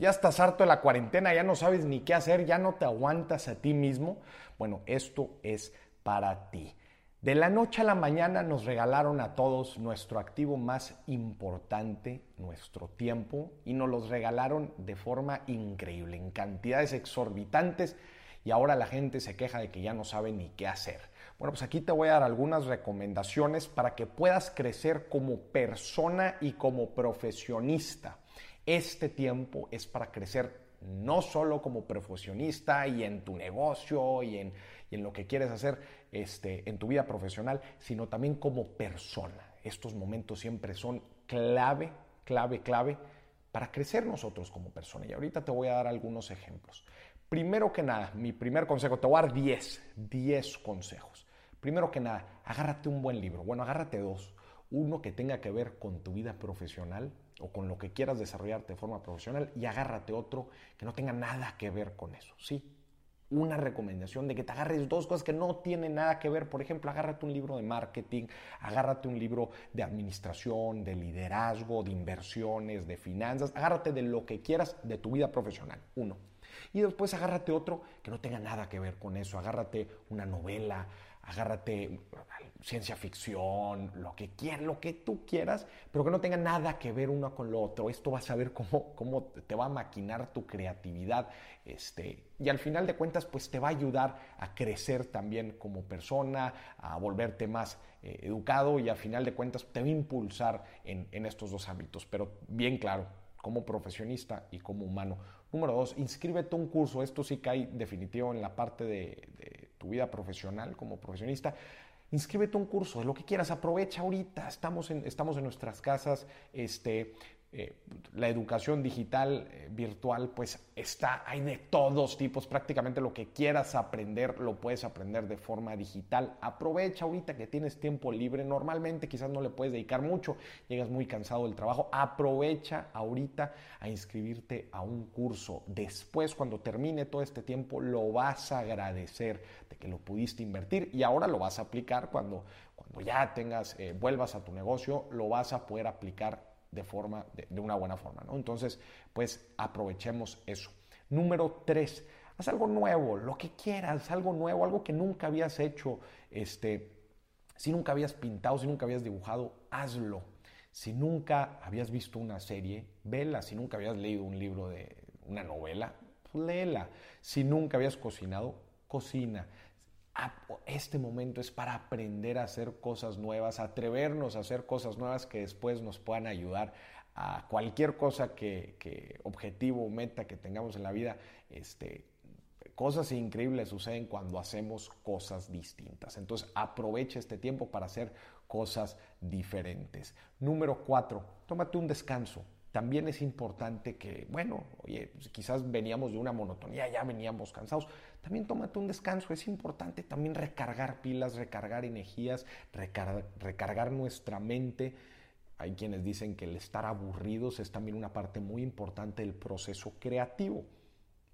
ya estás harto de la cuarentena, ya no sabes ni qué hacer, ya no te aguantas a ti mismo. Bueno, esto es para ti. De la noche a la mañana nos regalaron a todos nuestro activo más importante, nuestro tiempo, y nos los regalaron de forma increíble, en cantidades exorbitantes, y ahora la gente se queja de que ya no sabe ni qué hacer. Bueno, pues aquí te voy a dar algunas recomendaciones para que puedas crecer como persona y como profesionista. Este tiempo es para crecer no solo como profesionista y en tu negocio y en, lo que quieres hacer este, en tu vida profesional, sino también como persona. Estos momentos siempre son clave, clave, clave para crecer nosotros como persona. Y ahorita te voy a dar algunos ejemplos. Primero que nada, mi primer consejo, te voy a dar 10, 10 consejos. Primero que nada, agárrate un buen libro. Bueno, agárrate dos. Uno que tenga que ver con tu vida profesional o con lo que quieras desarrollarte de forma profesional y agárrate otro que no tenga nada que ver con eso. Sí, una recomendación de que te agarres dos cosas que no tienen nada que ver. Por ejemplo, agárrate un libro de marketing, agárrate un libro de administración, de liderazgo, de inversiones, de finanzas, agárrate de lo que quieras de tu vida profesional. Uno. Y después agárrate otro que no tenga nada que ver con eso. Agárrate una novela, agárrate ciencia ficción, lo que quieras, lo que tú quieras, pero que no tenga nada que ver uno con lo otro. Esto vas a ver cómo, cómo te va a maquinar tu creatividad. Este, y al final de cuentas, pues te va a ayudar a crecer también como persona, a volverte más eh, educado y al final de cuentas te va a impulsar en, en estos dos ámbitos. Pero bien claro, como profesionista y como humano. Número dos, inscríbete a un curso. Esto sí cae definitivo en la parte de, tu vida profesional como profesionista. Inscríbete a un curso, de lo que quieras, aprovecha ahorita, estamos en, estamos en nuestras casas, este, eh, la educación digital eh, virtual pues está, hay de todos tipos, prácticamente lo que quieras aprender lo puedes aprender de forma digital. Aprovecha ahorita que tienes tiempo libre, normalmente quizás no le puedes dedicar mucho, llegas muy cansado del trabajo, aprovecha ahorita a inscribirte a un curso. Después cuando termine todo este tiempo lo vas a agradecer de que lo pudiste invertir y ahora lo vas a aplicar cuando, cuando ya tengas, eh, vuelvas a tu negocio, lo vas a poder aplicar de, forma, de, una buena forma. ¿no? Entonces, pues aprovechemos eso. Número tres, haz algo nuevo, lo que quieras, algo nuevo, algo que nunca habías hecho. Este, si nunca habías pintado, si nunca habías dibujado, hazlo. Si nunca habías visto una serie, vela. Si nunca habías leído un libro de una novela, pues léela. Si nunca habías cocinado, cocina este momento es para aprender a hacer cosas nuevas, atrevernos a hacer cosas nuevas que después nos puedan ayudar a cualquier cosa que, objetivo o meta que tengamos en la vida, este, cosas increíbles suceden cuando hacemos cosas distintas. Entonces aprovecha este tiempo para hacer cosas diferentes. Número cuatro, tómate un descanso también es importante que, bueno, oye, pues, quizás veníamos de una monotonía, ya veníamos cansados, también tómate un descanso, es importante también recargar pilas, recargar energías, recargar nuestra mente. Hay quienes dicen que el estar aburridos es también una parte muy importante del proceso creativo.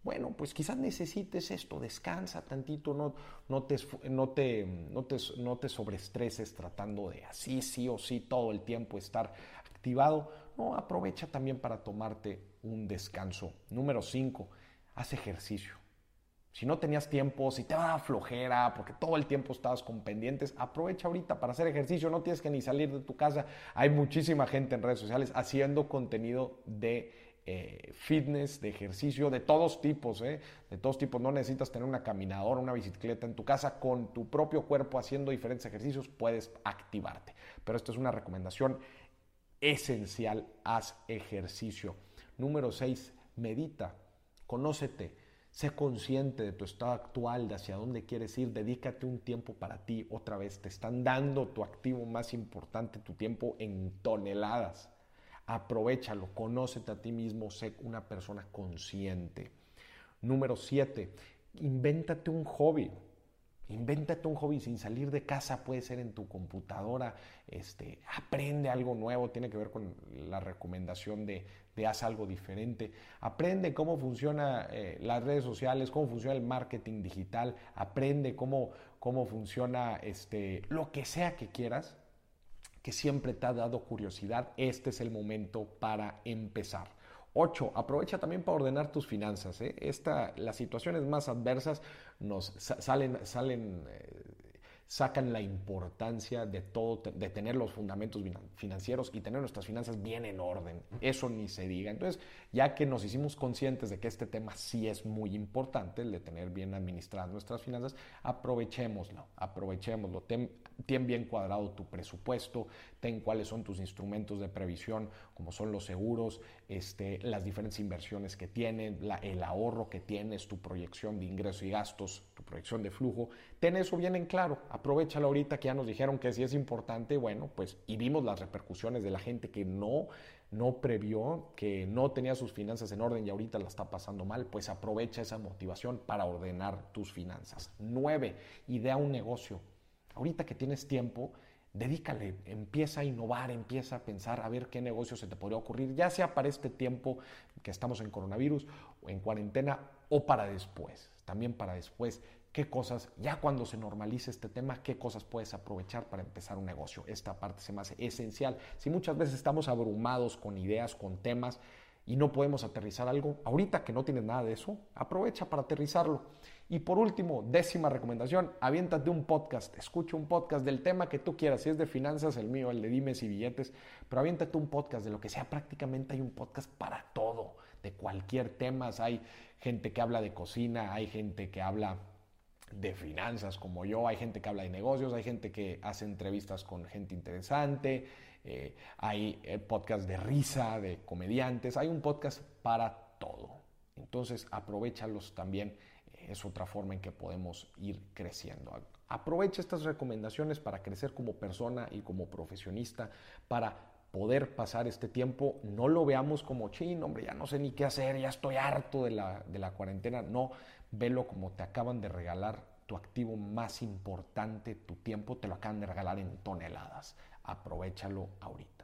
Bueno, pues quizás necesites esto, descansa tantito, no, no, te, no, te, no, te, no te sobreestreses tratando de así, sí o sí, todo el tiempo estar activado no, aprovecha también para tomarte un descanso. Número 5, haz ejercicio. Si no tenías tiempo, si te va a flojera, porque todo el tiempo estabas con pendientes, aprovecha ahorita para hacer ejercicio. No tienes que ni salir de tu casa. Hay muchísima gente en redes sociales haciendo contenido de eh, fitness, de ejercicio, de todos tipos, ¿eh? de todos tipos. No necesitas tener una caminadora, una bicicleta en tu casa. Con tu propio cuerpo haciendo diferentes ejercicios puedes activarte. Pero esto es una recomendación esencial, haz ejercicio. Número 6, medita, conócete, sé consciente de tu estado actual, de hacia dónde quieres ir, dedícate un tiempo para ti. Otra vez, te están dando tu activo más importante, tu tiempo en toneladas. Aprovechalo, conócete a ti mismo, sé una persona consciente. Número 7, invéntate un hobby. Invéntate un hobby sin salir de casa, puede ser en tu computadora, este, aprende algo nuevo, tiene que ver con la recomendación de, de haz algo diferente, aprende cómo funcionan eh, las redes sociales, cómo funciona el marketing digital, aprende cómo, cómo funciona este, lo que sea que quieras, que siempre te ha dado curiosidad, este es el momento para empezar. 8. Aprovecha también para ordenar tus finanzas. ¿eh? Esta, las situaciones más adversas nos salen, salen eh, sacan la importancia de todo, de tener los fundamentos financieros y tener nuestras finanzas bien en orden. Eso ni se diga. Entonces, ya que nos hicimos conscientes de que este tema sí es muy importante, el de tener bien administradas nuestras finanzas, aprovechémoslo, aprovechémoslo. Bien cuadrado tu presupuesto, ten cuáles son tus instrumentos de previsión, como son los seguros, este, las diferentes inversiones que tienen, el ahorro que tienes, tu proyección de ingresos y gastos, tu proyección de flujo. Ten eso bien en claro aprovechalo ahorita que ya nos dijeron que sí es importante, bueno, pues y vimos las repercusiones de la gente que no no previó, que no tenía sus finanzas en orden y ahorita la está pasando mal, pues aprovecha esa motivación para ordenar tus finanzas. Nueve, idea un negocio. Ahorita que tienes tiempo, dedícale, empieza a innovar, empieza a pensar a ver qué negocio se te podría ocurrir, ya sea para este tiempo que estamos en coronavirus o en cuarentena o para después, también para después qué cosas, ya cuando se normalice este tema, qué cosas puedes aprovechar para empezar un negocio. Esta parte se me hace esencial. Si muchas veces estamos abrumados con ideas, con temas y no podemos aterrizar algo, ahorita que no tienes nada de eso, aprovecha para aterrizarlo. Y por último, décima recomendación, aviéntate un podcast, escucha un podcast del tema que tú quieras, si es de finanzas, el mío, el de dimes y billetes, pero aviéntate un podcast de lo que sea, prácticamente hay un podcast para todo, de cualquier tema, hay gente que habla de cocina, hay gente que habla de finanzas como yo, hay gente que habla de negocios, hay gente que hace entrevistas con gente interesante, eh, hay eh, podcasts de risa, de comediantes, hay un podcast para todo. Entonces, aprovechalos también, eh, es otra forma en que podemos ir creciendo. Aprovecha estas recomendaciones para crecer como persona y como profesionista, para poder pasar este tiempo. No lo veamos como, chin, hombre, ya no sé ni qué hacer, ya estoy harto de la, de la cuarentena. No, velo como te acaban de regalar tu activo más importante, tu tiempo, te lo acaban de regalar en toneladas. Aprovechalo ahorita.